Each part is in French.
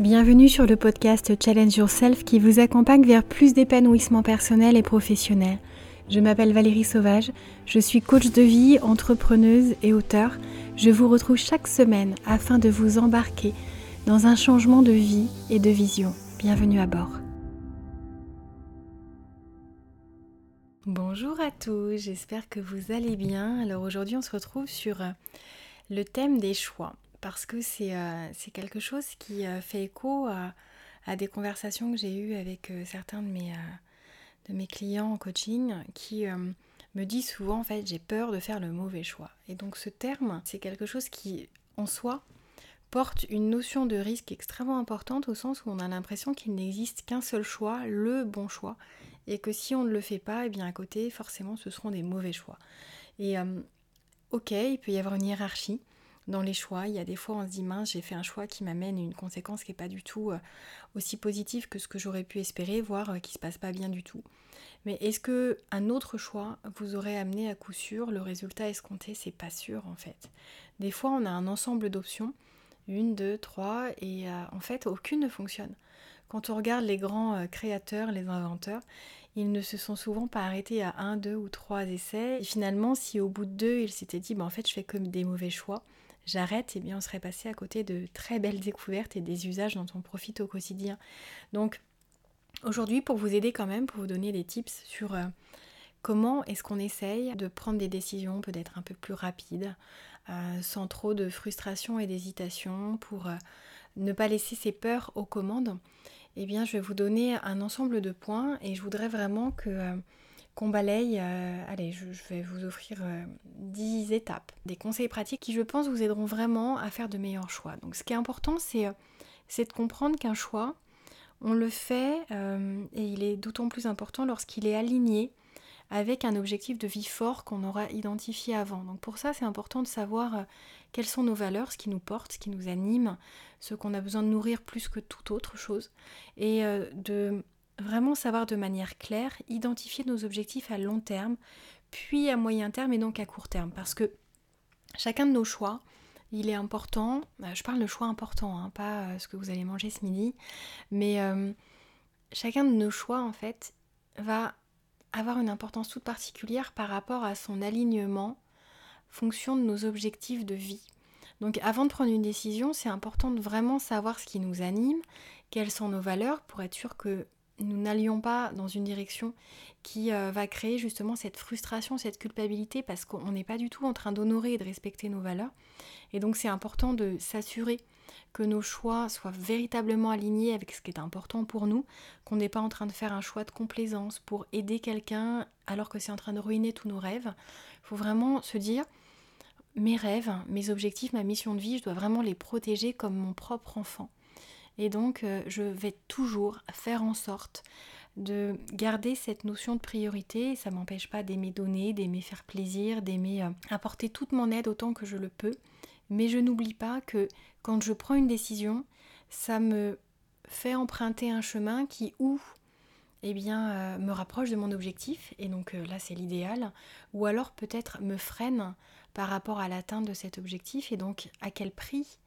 Bienvenue sur le podcast Challenge Yourself qui vous accompagne vers plus d'épanouissement personnel et professionnel. Je m'appelle Valérie Sauvage, je suis coach de vie, entrepreneuse et auteur. Je vous retrouve chaque semaine afin de vous embarquer dans un changement de vie et de vision. Bienvenue à bord. Bonjour à tous, j'espère que vous allez bien. Alors aujourd'hui on se retrouve sur euh, le thème des choix parce que c'est euh, quelque chose qui euh, fait écho à, des conversations que j'ai eues avec euh, certains de mes, de mes clients en coaching qui me disent souvent en fait j'ai peur de faire le mauvais choix. Et donc ce terme, c'est quelque chose qui en soi porte une notion de risque extrêmement importante au sens où on a l'impression qu'il n'existe qu'un seul choix, le bon choix, et que si on ne le fait pas, et eh bien à côté, forcément, ce seront des mauvais choix. Et ok, il peut y avoir une hiérarchie, dans les choix. Il y a des fois on se dit mince, j'ai fait un choix qui m'amène une conséquence qui n'est pas du tout euh, aussi positive que ce que j'aurais pu espérer, voire euh, qui se passe pas bien du tout. Mais est-ce que un autre choix vous aurait amené à coup sûr? Le résultat escompté C'est pas sûr en fait. Des fois on a un ensemble d'options, une, deux, trois, et euh, en fait aucune ne fonctionne. Quand on regarde les grands créateurs, les inventeurs, ils ne se sont souvent pas arrêtés à un, deux ou trois essais. Finalement, si au bout de deux, ils s'étaient dit, bah, en fait, je fais comme des mauvais choix, j'arrête, et eh bien on serait passé à côté de très belles découvertes et des usages dont on profite au quotidien. Donc aujourd'hui, pour vous aider quand même, pour vous donner des tips sur euh, comment est-ce qu'on essaye de prendre des décisions peut-être un peu plus rapides, euh, sans trop de frustration et d'hésitation, pour euh, ne pas laisser ses peurs aux commandes, eh bien je vais vous donner un ensemble de points et je voudrais vraiment que qu'on balaye. Euh, allez, je, vais vous offrir 10 euh, étapes, des conseils pratiques qui, je pense, vous aideront vraiment à faire de meilleurs choix. Donc, ce qui est important, c'est euh, de comprendre qu'un choix, on le fait et il est d'autant plus important lorsqu'il est aligné avec un objectif de vie fort qu'on aura identifié avant. Donc pour ça, c'est important de savoir quelles sont nos valeurs, ce qui nous porte, ce qui nous anime, ce qu'on a besoin de nourrir plus que toute autre chose, et de vraiment savoir de manière claire, identifier nos objectifs à long terme, puis à moyen terme et donc à court terme. Parce que chacun de nos choix, il est important, euh, je parle de choix importants, hein, pas euh, ce que vous allez manger ce midi, mais euh, chacun de nos choix, en fait, va avoir une importance toute particulière par rapport à son alignement, fonction de nos objectifs de vie. Donc avant de prendre une décision, c'est important de vraiment savoir ce qui nous anime, quelles sont nos valeurs, pour être sûr que nous n'allions pas dans une direction qui euh, va créer justement cette frustration, cette culpabilité, parce qu'on n'est pas du tout en train d'honorer et de respecter nos valeurs. Et donc c'est important de s'assurer que nos choix soient véritablement alignés avec ce qui est important pour nous, qu'on n'est pas en train de faire un choix de complaisance pour aider quelqu'un alors que c'est en train de ruiner tous nos rêves. Il faut vraiment se dire, mes rêves, mes objectifs, ma mission de vie, je dois vraiment les protéger comme mon propre enfant. Et donc, euh, je vais toujours faire en sorte de garder cette notion de priorité. Ça m'empêche pas d'aimer donner, d'aimer faire plaisir, d'aimer euh, apporter toute mon aide autant que je le peux. Mais je n'oublie pas que quand je prends une décision, ça me fait emprunter un chemin qui ou eh bien, euh, me rapproche de mon objectif, et donc là c'est l'idéal, ou alors peut-être me freine par rapport à l'atteinte de cet objectif, et donc à quel prix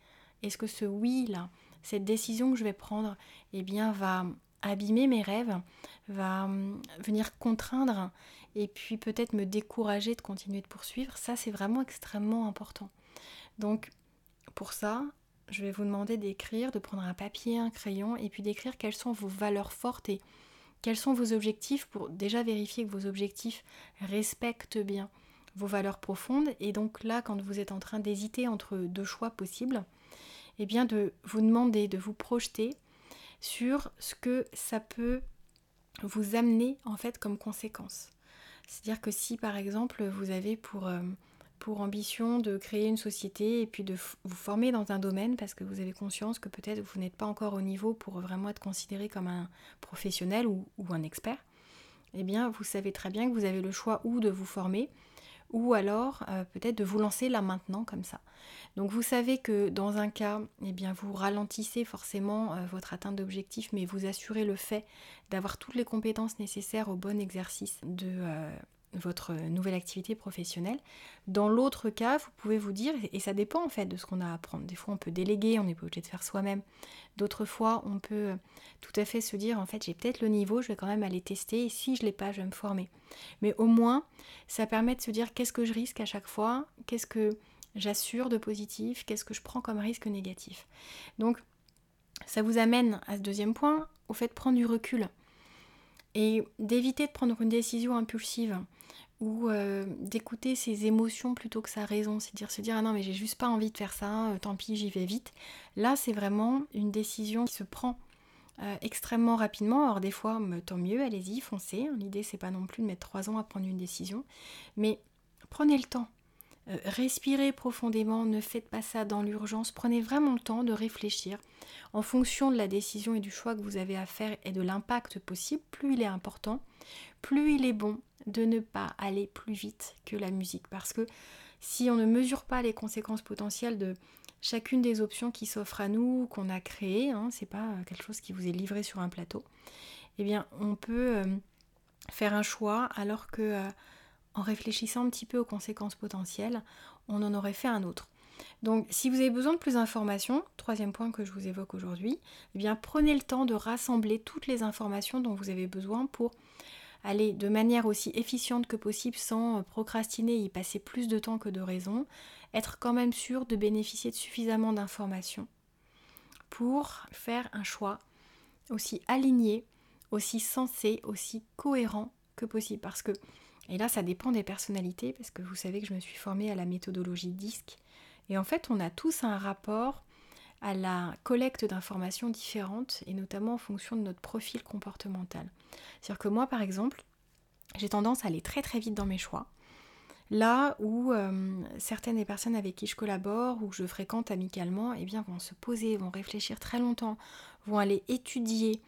est-ce que ce oui là cette décision que je vais prendre eh bien, va abîmer mes rêves, va hum, venir contraindre et puis peut-être me décourager de continuer de poursuivre. Ça, c'est vraiment extrêmement important. Donc, pour ça, je vais vous demander d'écrire, de prendre un papier, un crayon et puis d'écrire quelles sont vos valeurs fortes et quels sont vos objectifs pour déjà vérifier que vos objectifs respectent bien vos valeurs profondes. Et donc là, quand vous êtes en train d'hésiter entre deux choix possibles, eh bien de vous demander, de vous projeter sur ce que ça peut vous amener en fait comme conséquence. C'est-à-dire que si par exemple vous avez pour, euh, ambition de créer une société et puis de vous former dans un domaine parce que vous avez conscience que peut-être vous n'êtes pas encore au niveau pour vraiment être considéré comme un professionnel ou, ou un expert, eh bien vous savez très bien que vous avez le choix ou de vous former ou alors euh, peut-être de vous lancer là maintenant comme ça. Donc vous savez que dans un cas, eh bien vous ralentissez forcément euh, votre atteinte d'objectif, mais vous assurez le fait d'avoir toutes les compétences nécessaires au bon exercice de euh, votre nouvelle activité professionnelle. Dans l'autre cas, vous pouvez vous dire, et ça dépend en fait de ce qu'on a à apprendre. Des fois, on peut déléguer, on n'est pas obligé de faire soi-même. D'autres fois, on peut tout à fait se dire, en fait, j'ai peut-être le niveau, je vais quand même aller tester, et si je ne l'ai pas, je vais me former. Mais au moins, ça permet de se dire, qu'est-ce que je risque à chaque fois Qu'est-ce que j'assure de positif Qu'est-ce que je prends comme risque négatif Donc, ça vous amène à ce deuxième point, au fait de prendre du recul et d'éviter de prendre une décision impulsive ou euh, d'écouter ses émotions plutôt que sa raison, c'est dire se dire ah non mais j'ai juste pas envie de faire ça, euh, tant pis j'y vais vite. Là c'est vraiment une décision qui se prend euh, extrêmement rapidement. Alors des fois tant mieux, allez-y, foncez. L'idée c'est pas non plus de mettre trois ans à prendre une décision, mais prenez le temps. Respirez profondément, ne faites pas ça dans l'urgence, prenez vraiment le temps de réfléchir en fonction de la décision et du choix que vous avez à faire et de l'impact possible, plus il est important, plus il est bon de ne pas aller plus vite que la musique. Parce que si on ne mesure pas les conséquences potentielles de chacune des options qui s'offrent à nous, qu'on a créées, hein, c'est pas quelque chose qui vous est livré sur un plateau, eh bien on peut euh, faire un choix alors que euh, en réfléchissant un petit peu aux conséquences potentielles, on en aurait fait un autre. Donc si vous avez besoin de plus d'informations, troisième point que je vous évoque aujourd'hui, eh bien prenez le temps de rassembler toutes les informations dont vous avez besoin pour aller de manière aussi efficiente que possible sans procrastiner et y passer plus de temps que de raison, être quand même sûr de bénéficier de suffisamment d'informations pour faire un choix aussi aligné, aussi sensé, aussi cohérent que possible. Parce que, et là ça dépend des personnalités, parce que vous savez que je me suis formée à la méthodologie DISC, et en fait, on a tous un rapport à la collecte d'informations différentes, et notamment en fonction de notre profil comportemental. C'est-à-dire que moi, par exemple, j'ai tendance à aller très très vite dans mes choix. Là où euh, certaines des personnes avec qui je collabore ou que je fréquente amicalement, eh bien, vont se poser, vont réfléchir très longtemps, vont aller étudier,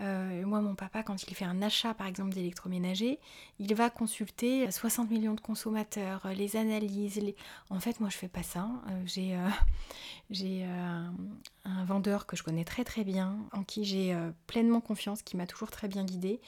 euh, moi, mon papa, quand il fait un achat, par exemple, d'électroménager, il va consulter 60 millions de consommateurs, euh, les analyses. En fait, moi, je fais pas ça. Euh, j'ai j'ai un vendeur que je connais très très bien, en qui j'ai pleinement confiance, qui m'a toujours très bien guidée.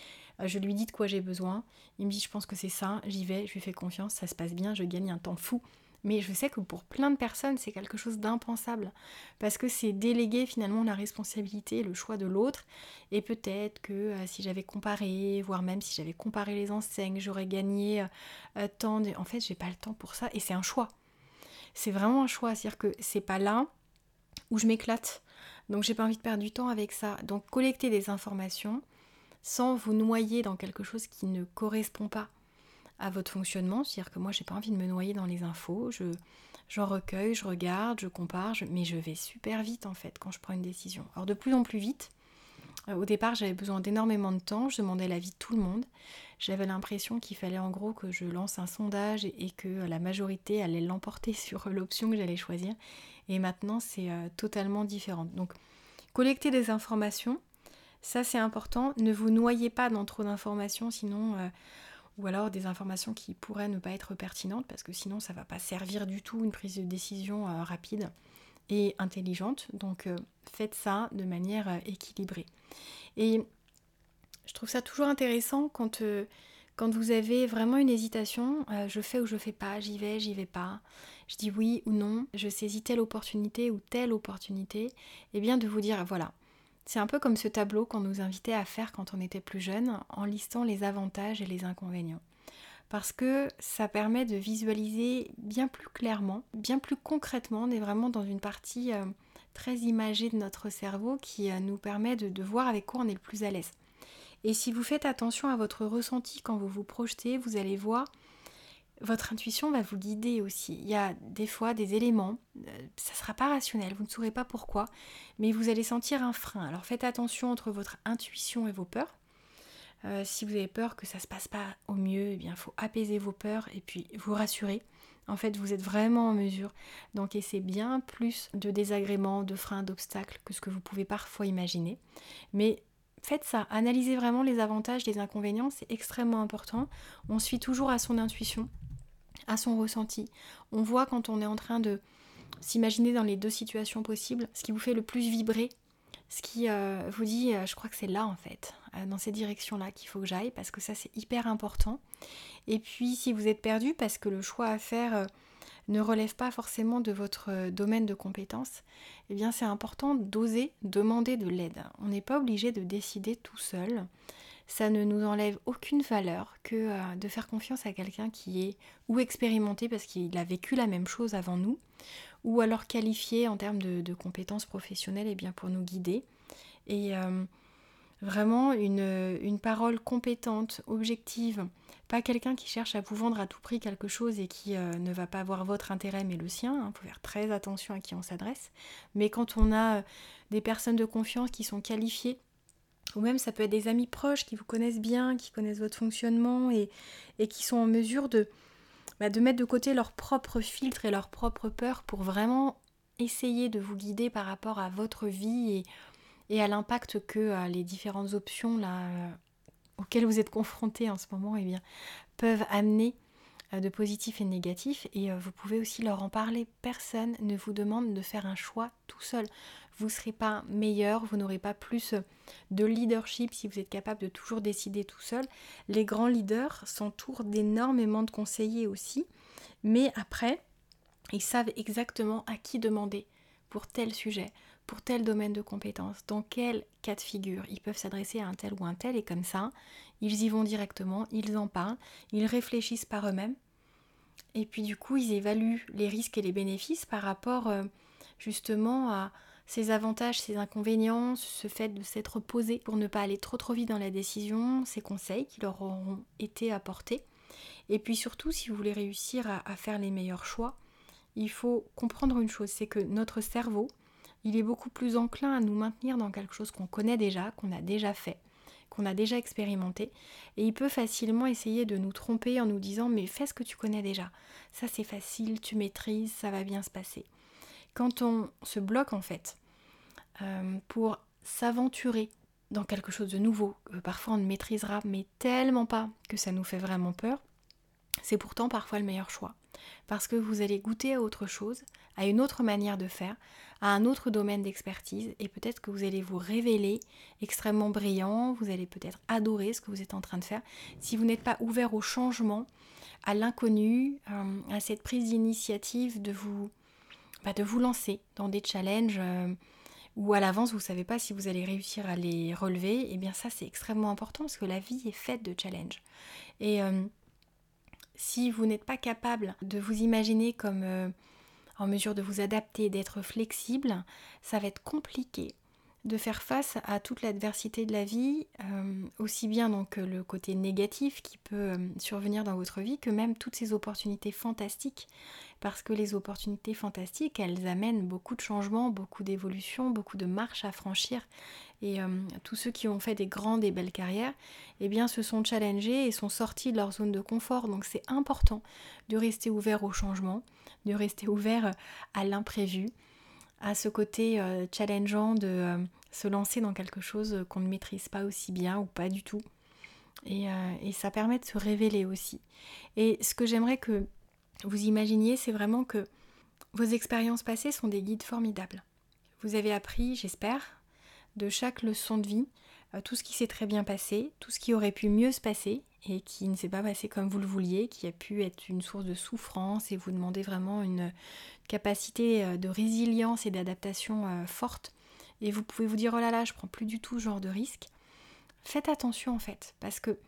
je lui dis de quoi j'ai besoin. Il me dit, je pense que c'est ça, j'y vais, je lui fais confiance, ça se passe bien, je gagne un temps fou. Mais je sais que pour plein de personnes, c'est quelque chose d'impensable. Parce que c'est déléguer finalement la responsabilité, le choix de l'autre. Et peut-être que euh, si j'avais comparé, voire même si j'avais comparé les enseignes, j'aurais gagné euh, euh, tant de... En fait, j'ai pas le temps pour ça. Et c'est un choix. C'est vraiment un choix. C'est-à-dire que c'est pas là où je m'éclate. Donc j'ai pas envie de perdre du temps avec ça. Donc collecter des informations sans vous noyer dans quelque chose qui ne correspond pas à votre fonctionnement. C'est-à-dire que moi, j'ai pas envie de me noyer dans les infos. Je, j'en recueille, je regarde, je compare, mais je vais super vite en fait quand je prends une décision. Alors de plus en plus vite. Euh, au départ, j'avais besoin d'énormément de temps. Je demandais l'avis de tout le monde. J'avais l'impression qu'il fallait en gros que je lance un sondage et, que la majorité allait l'emporter sur l'option que j'allais choisir. Et maintenant, c'est euh, totalement différent. Donc, collecter des informations, ça c'est important. Ne vous noyez pas dans trop d'informations, sinon euh, ou alors des informations qui pourraient ne pas être pertinentes parce que sinon ça va pas servir du tout une prise de décision euh, rapide et intelligente. Donc euh, faites ça de manière euh, équilibrée. Et je trouve ça toujours intéressant quand, quand vous avez vraiment une hésitation, je fais ou je fais pas, j'y vais, j'y vais pas, je dis oui ou non, je saisis telle opportunité ou telle opportunité, et eh bien de vous dire voilà, c'est un peu comme ce tableau qu'on nous invitait à faire quand on était plus jeune, en listant les avantages et les inconvénients. Parce que ça permet de visualiser bien plus clairement, bien plus concrètement. On est vraiment dans une partie euh, très imagée de notre cerveau qui euh, nous permet de voir avec quoi on est le plus à l'aise. Et si vous faites attention à votre ressenti quand vous vous projetez, vous allez voir votre intuition va vous guider aussi. Il y a des fois des éléments, ça ne sera pas rationnel, vous ne saurez pas pourquoi, mais vous allez sentir un frein. Alors faites attention entre votre intuition et vos peurs. Euh, si vous avez peur que ça ne se passe pas au mieux, eh il faut apaiser vos peurs et puis vous rassurer. En fait, vous êtes vraiment en mesure d'encaisser bien plus de désagréments, de freins, d'obstacles que ce que vous pouvez parfois imaginer. Mais faites ça, analysez vraiment les avantages, les inconvénients, c'est extrêmement important. On suit toujours à son intuition à son ressenti. On voit quand on est en train de s'imaginer dans les deux situations possibles, ce qui vous fait le plus vibrer, ce qui euh, vous dit, euh, je crois que c'est là en fait, euh, dans ces directions-là qu'il faut que j'aille, parce que ça c'est hyper important. Et puis si vous êtes perdu parce que le choix à faire ne relève pas forcément de votre domaine de compétence, eh bien c'est important d'oser demander de l'aide. On n'est pas obligé de décider tout seul. Ça ne nous enlève aucune valeur que de faire confiance à quelqu'un qui est ou expérimenté parce qu'il a vécu la même chose avant nous, ou alors qualifié en termes de, compétences professionnelles et eh bien pour nous guider. Et euh, vraiment une, parole compétente, objective, pas quelqu'un qui cherche à vous vendre à tout prix quelque chose et qui euh, ne va pas avoir votre intérêt mais le sien. Il hein. faut faire très attention à qui on s'adresse. Mais quand on a euh, des personnes de confiance qui sont qualifiées, ou même ça peut être des amis proches qui vous connaissent bien, qui connaissent votre fonctionnement et qui sont en mesure de, bah, de mettre de côté leurs propres filtres et leurs propres peurs pour vraiment essayer de vous guider par rapport à votre vie et, à l'impact que euh, les différentes options là, euh, auxquelles vous êtes confrontés en ce moment eh bien, peuvent amener de positif et négatif. Et vous pouvez aussi leur en parler. Personne ne vous demande de faire un choix tout seul vous ne serez pas meilleur, vous n'aurez pas plus de leadership si vous êtes capable de toujours décider tout seul. Les grands leaders s'entourent d'énormément de conseillers aussi, mais après, ils savent exactement à qui demander pour tel sujet, pour tel domaine de compétences, dans quel cas de figure. Ils peuvent s'adresser à un tel ou un tel et comme ça, ils y vont directement, ils en parlent, ils réfléchissent par eux-mêmes. Et puis du coup, ils évaluent les risques et les bénéfices par rapport euh, justement à, ses avantages, ses inconvénients, ce fait de s'être posé pour ne pas aller trop trop vite dans la décision, ses conseils qui leur auront été apportés. Et puis surtout, si vous voulez réussir à, faire les meilleurs choix, il faut comprendre une chose, c'est que notre cerveau, il est beaucoup plus enclin à nous maintenir dans quelque chose qu'on connaît déjà, qu'on a déjà fait, qu'on a déjà expérimenté, et il peut facilement essayer de nous tromper en nous disant mais fais ce que tu connais déjà, ça c'est facile, tu maîtrises, ça va bien se passer. Quand on se bloque en fait euh, pour s'aventurer dans quelque chose de nouveau, que parfois on ne maîtrisera mais tellement pas que ça nous fait vraiment peur, c'est pourtant parfois le meilleur choix. Parce que vous allez goûter à autre chose, à une autre manière de faire, à un autre domaine d'expertise, et peut-être que vous allez vous révéler extrêmement brillant, vous allez peut-être adorer ce que vous êtes en train de faire, si vous n'êtes pas ouvert au changement, à l'inconnu, euh, à cette prise d'initiative de vous bah, de vous lancer dans des challenges euh, où à l'avance vous ne savez pas si vous allez réussir à les relever, et eh bien ça c'est extrêmement important parce que la vie est faite de challenges. Et euh, si vous n'êtes pas capable de vous imaginer comme en mesure de vous adapter, d'être flexible, ça va être compliqué de faire face à toute l'adversité de la vie, aussi bien donc le côté négatif qui peut survenir dans votre vie que même toutes ces opportunités fantastiques parce que les opportunités fantastiques, elles amènent beaucoup de changements, beaucoup d'évolutions, beaucoup de marches à franchir. Et euh, tous ceux qui ont fait des grandes et belles carrières, eh bien, se sont challengés et sont sortis de leur zone de confort. Donc c'est important de rester ouvert au changement, de rester ouvert à l'imprévu, à ce côté euh, challengeant de euh, se lancer dans quelque chose qu'on ne maîtrise pas aussi bien ou pas du tout. Et, ça permet de se révéler aussi. Et ce que j'aimerais que vous imaginiez, c'est vraiment que vos expériences passées sont des guides formidables. Vous avez appris, j'espère, de chaque leçon de vie, euh, tout ce qui s'est très bien passé, tout ce qui aurait pu mieux se passer et qui ne s'est pas passé comme vous le vouliez, qui a pu être une source de souffrance et vous demander vraiment une capacité euh, de résilience et d'adaptation euh, forte. Et vous pouvez vous dire oh là là, je prends plus du tout ce genre de risque. Faites attention en fait, parce que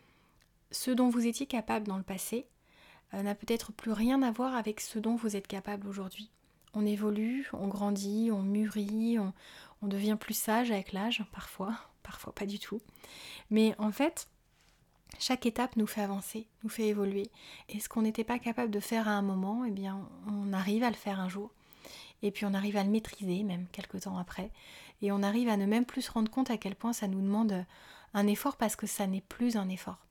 ce dont vous étiez capable dans le passé, n'a peut-être plus rien à voir avec ce dont vous êtes capable aujourd'hui. On évolue, on grandit, on mûrit, on, devient plus sage avec l'âge, parfois, parfois pas du tout. Mais en fait, chaque étape nous fait avancer, nous fait évoluer. Et ce qu'on n'était pas capable de faire à un moment, eh bien, on arrive à le faire un jour. Et puis on arrive à le maîtriser, même quelques temps après. Et on arrive à ne même plus se rendre compte à quel point ça nous demande un effort parce que ça n'est plus un effort.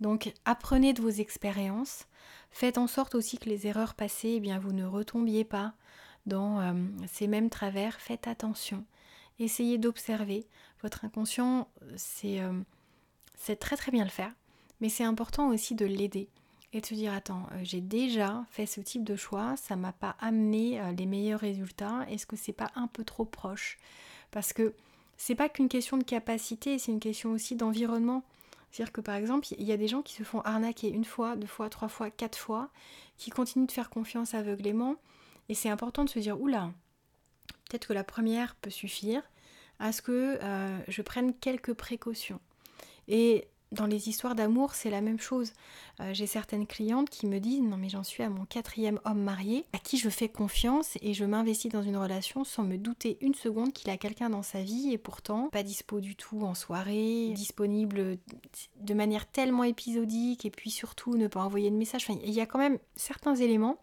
Donc apprenez de vos expériences, faites en sorte aussi que les erreurs passées, eh bien, vous ne retombiez pas dans euh, ces mêmes travers, faites attention, essayez d'observer. Votre inconscient, euh, c'est très très bien le faire, mais c'est important aussi de l'aider et de se dire attends, euh, j'ai déjà fait ce type de choix, ça m'a pas amené les meilleurs résultats, est-ce que c'est pas un peu trop proche? Parce que c'est pas qu'une question de capacité, c'est une question aussi d'environnement. C'est-à-dire que par exemple, il y a des gens qui se font arnaquer une fois, deux fois, trois fois, quatre fois, qui continuent de faire confiance aveuglément. Et c'est important de se dire, oula, peut-être que la première peut suffire à ce que euh, je prenne quelques précautions. Et dans les histoires d'amour, c'est la même chose. Euh, j'ai certaines clientes qui me disent non mais j'en suis à mon quatrième homme marié, à qui je fais confiance et je m'investis dans une relation sans me douter une seconde qu'il a quelqu'un dans sa vie et pourtant pas dispo du tout en soirée, disponible de manière tellement épisodique et puis surtout ne pas envoyer de message. il y a quand même certains éléments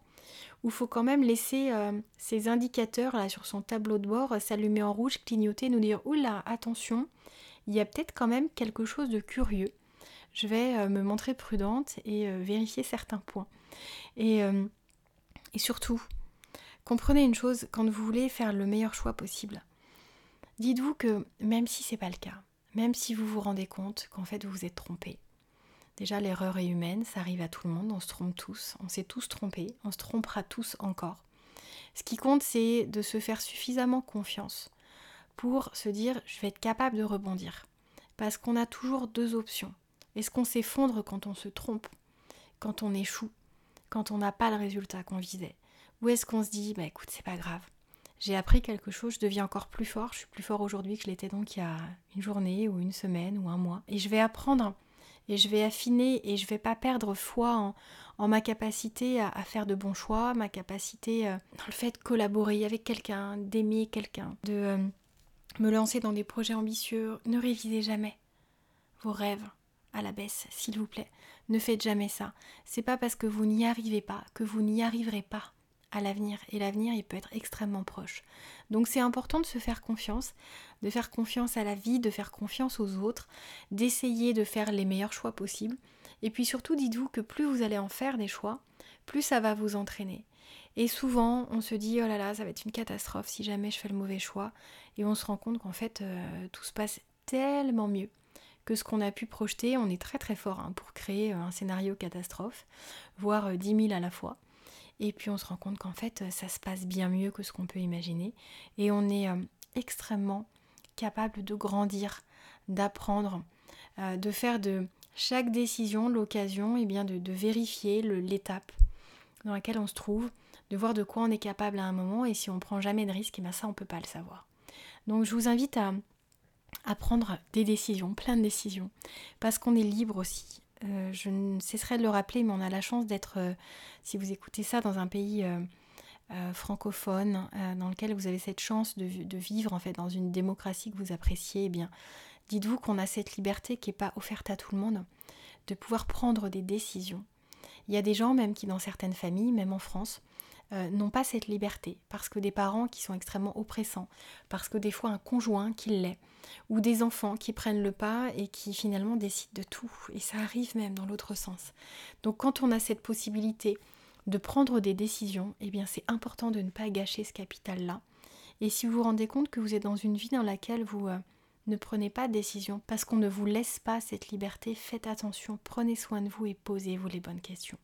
où il faut quand même laisser euh, ces indicateurs là sur son tableau de bord s'allumer en rouge, clignoter, nous dire oula attention, il y a peut-être quand même quelque chose de curieux je vais euh, me montrer prudente et euh, vérifier certains points. Et, surtout, comprenez une chose, quand vous voulez faire le meilleur choix possible, dites-vous que même si c'est pas le cas, même si vous vous rendez compte qu'en fait vous vous êtes trompé, déjà l'erreur est humaine, ça arrive à tout le monde, on se trompe tous, on s'est tous trompés, on se trompera tous encore. Ce qui compte, c'est de se faire suffisamment confiance pour se dire je vais être capable de rebondir. Parce qu'on a toujours deux options. Est-ce qu'on s'effondre quand on se trompe, quand on échoue, quand on n'a pas le résultat qu'on visait? Ou est-ce qu'on se dit, bah écoute, c'est pas grave, j'ai appris quelque chose, je deviens encore plus fort, je suis plus fort aujourd'hui que je l'étais donc il y a une journée ou une semaine ou un mois, et je vais apprendre et je vais affiner et je vais pas perdre foi en, ma capacité à, faire de bons choix, ma capacité euh, dans le fait de collaborer avec quelqu'un, d'aimer quelqu'un, de euh, me lancer dans des projets ambitieux. Ne révisez jamais vos rêves, à la baisse, s'il vous plaît. Ne faites jamais ça. C'est pas parce que vous n'y arrivez pas que vous n'y arriverez pas à l'avenir. Et l'avenir, il peut être extrêmement proche. Donc c'est important de se faire confiance, de faire confiance à la vie, de faire confiance aux autres, d'essayer de faire les meilleurs choix possibles. Et puis surtout, dites-vous que plus vous allez en faire des choix, plus ça va vous entraîner. Et souvent, on se dit, oh là là, ça va être une catastrophe si jamais je fais le mauvais choix. Et on se rend compte qu'en fait, euh, tout se passe tellement mieux que ce qu'on a pu projeter. On est très très fort hein, pour créer euh, un scénario catastrophe, voire 10 euh, 000 à la fois. Et puis on se rend compte qu'en fait, euh, ça se passe bien mieux que ce qu'on peut imaginer. Et on est extrêmement capable de grandir, d'apprendre, de faire de chaque décision l'occasion et eh bien de, vérifier l'étape dans laquelle on se trouve, de voir de quoi on est capable à un moment et si on prend jamais de risque, et eh ça on peut pas le savoir. Donc je vous invite à prendre des décisions, plein de décisions, parce qu'on est libre aussi. Euh, je ne cesserai de le rappeler, mais on a la chance d'être, euh, si vous écoutez ça, dans un pays euh, francophone, dans lequel vous avez cette chance de, vivre en fait dans une démocratie que vous appréciez, eh bien, dites-vous qu'on a cette liberté qui n'est pas offerte à tout le monde, de pouvoir prendre des décisions. Il y a des gens même qui, dans certaines familles, même en France, euh, n'ont pas cette liberté, parce que des parents qui sont extrêmement oppressants, parce que des fois un conjoint qui l'est, ou des enfants qui prennent le pas et qui finalement décident de tout, et ça arrive même dans l'autre sens. Donc quand on a cette possibilité de prendre des décisions, eh bien c'est important de ne pas gâcher ce capital-là. Et si vous vous rendez compte que vous êtes dans une vie dans laquelle vous euh, ne prenez pas de décision parce qu'on ne vous laisse pas cette liberté, faites attention, prenez soin de vous et posez-vous les bonnes questions.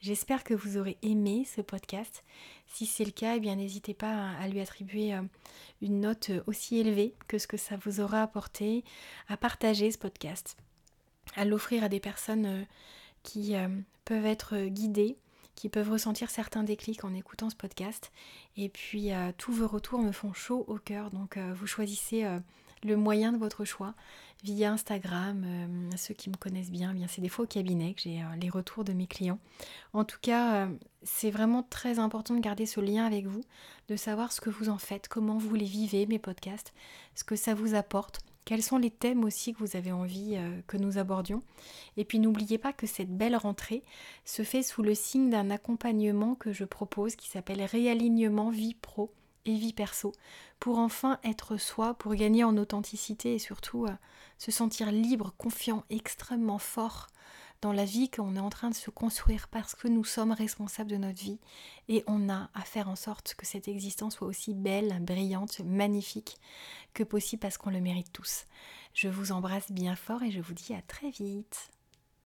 J'espère que vous aurez aimé ce podcast. Si c'est le cas, eh n'hésitez pas à lui attribuer euh, une note aussi élevée que ce que ça vous aura apporté, à partager ce podcast, à l'offrir à des personnes euh, qui euh, peuvent être guidées, qui peuvent ressentir certains déclics en écoutant ce podcast. Et puis tous vos retours me font chaud au cœur, donc vous choisissez le moyen de votre choix via Instagram. Euh, ceux qui me connaissent bien, bien c'est des fois au cabinet que j'ai euh, les retours de mes clients. En tout cas, euh, c'est vraiment très important de garder ce lien avec vous, de savoir ce que vous en faites, comment vous les vivez, mes podcasts, ce que ça vous apporte. Quels sont les thèmes aussi que vous avez envie que nous abordions Et puis n'oubliez pas que cette belle rentrée se fait sous le signe d'un accompagnement que je propose qui s'appelle Réalignement Vie Pro et Vie Perso pour enfin être soi, pour gagner en authenticité et surtout euh, se sentir libre, confiant, extrêmement fort dans la vie qu'on est en train de se construire parce que nous sommes responsables de notre vie et on a à faire en sorte que cette existence soit aussi belle, brillante, magnifique que possible parce qu'on le mérite tous. Je vous embrasse bien fort et je vous dis à très vite.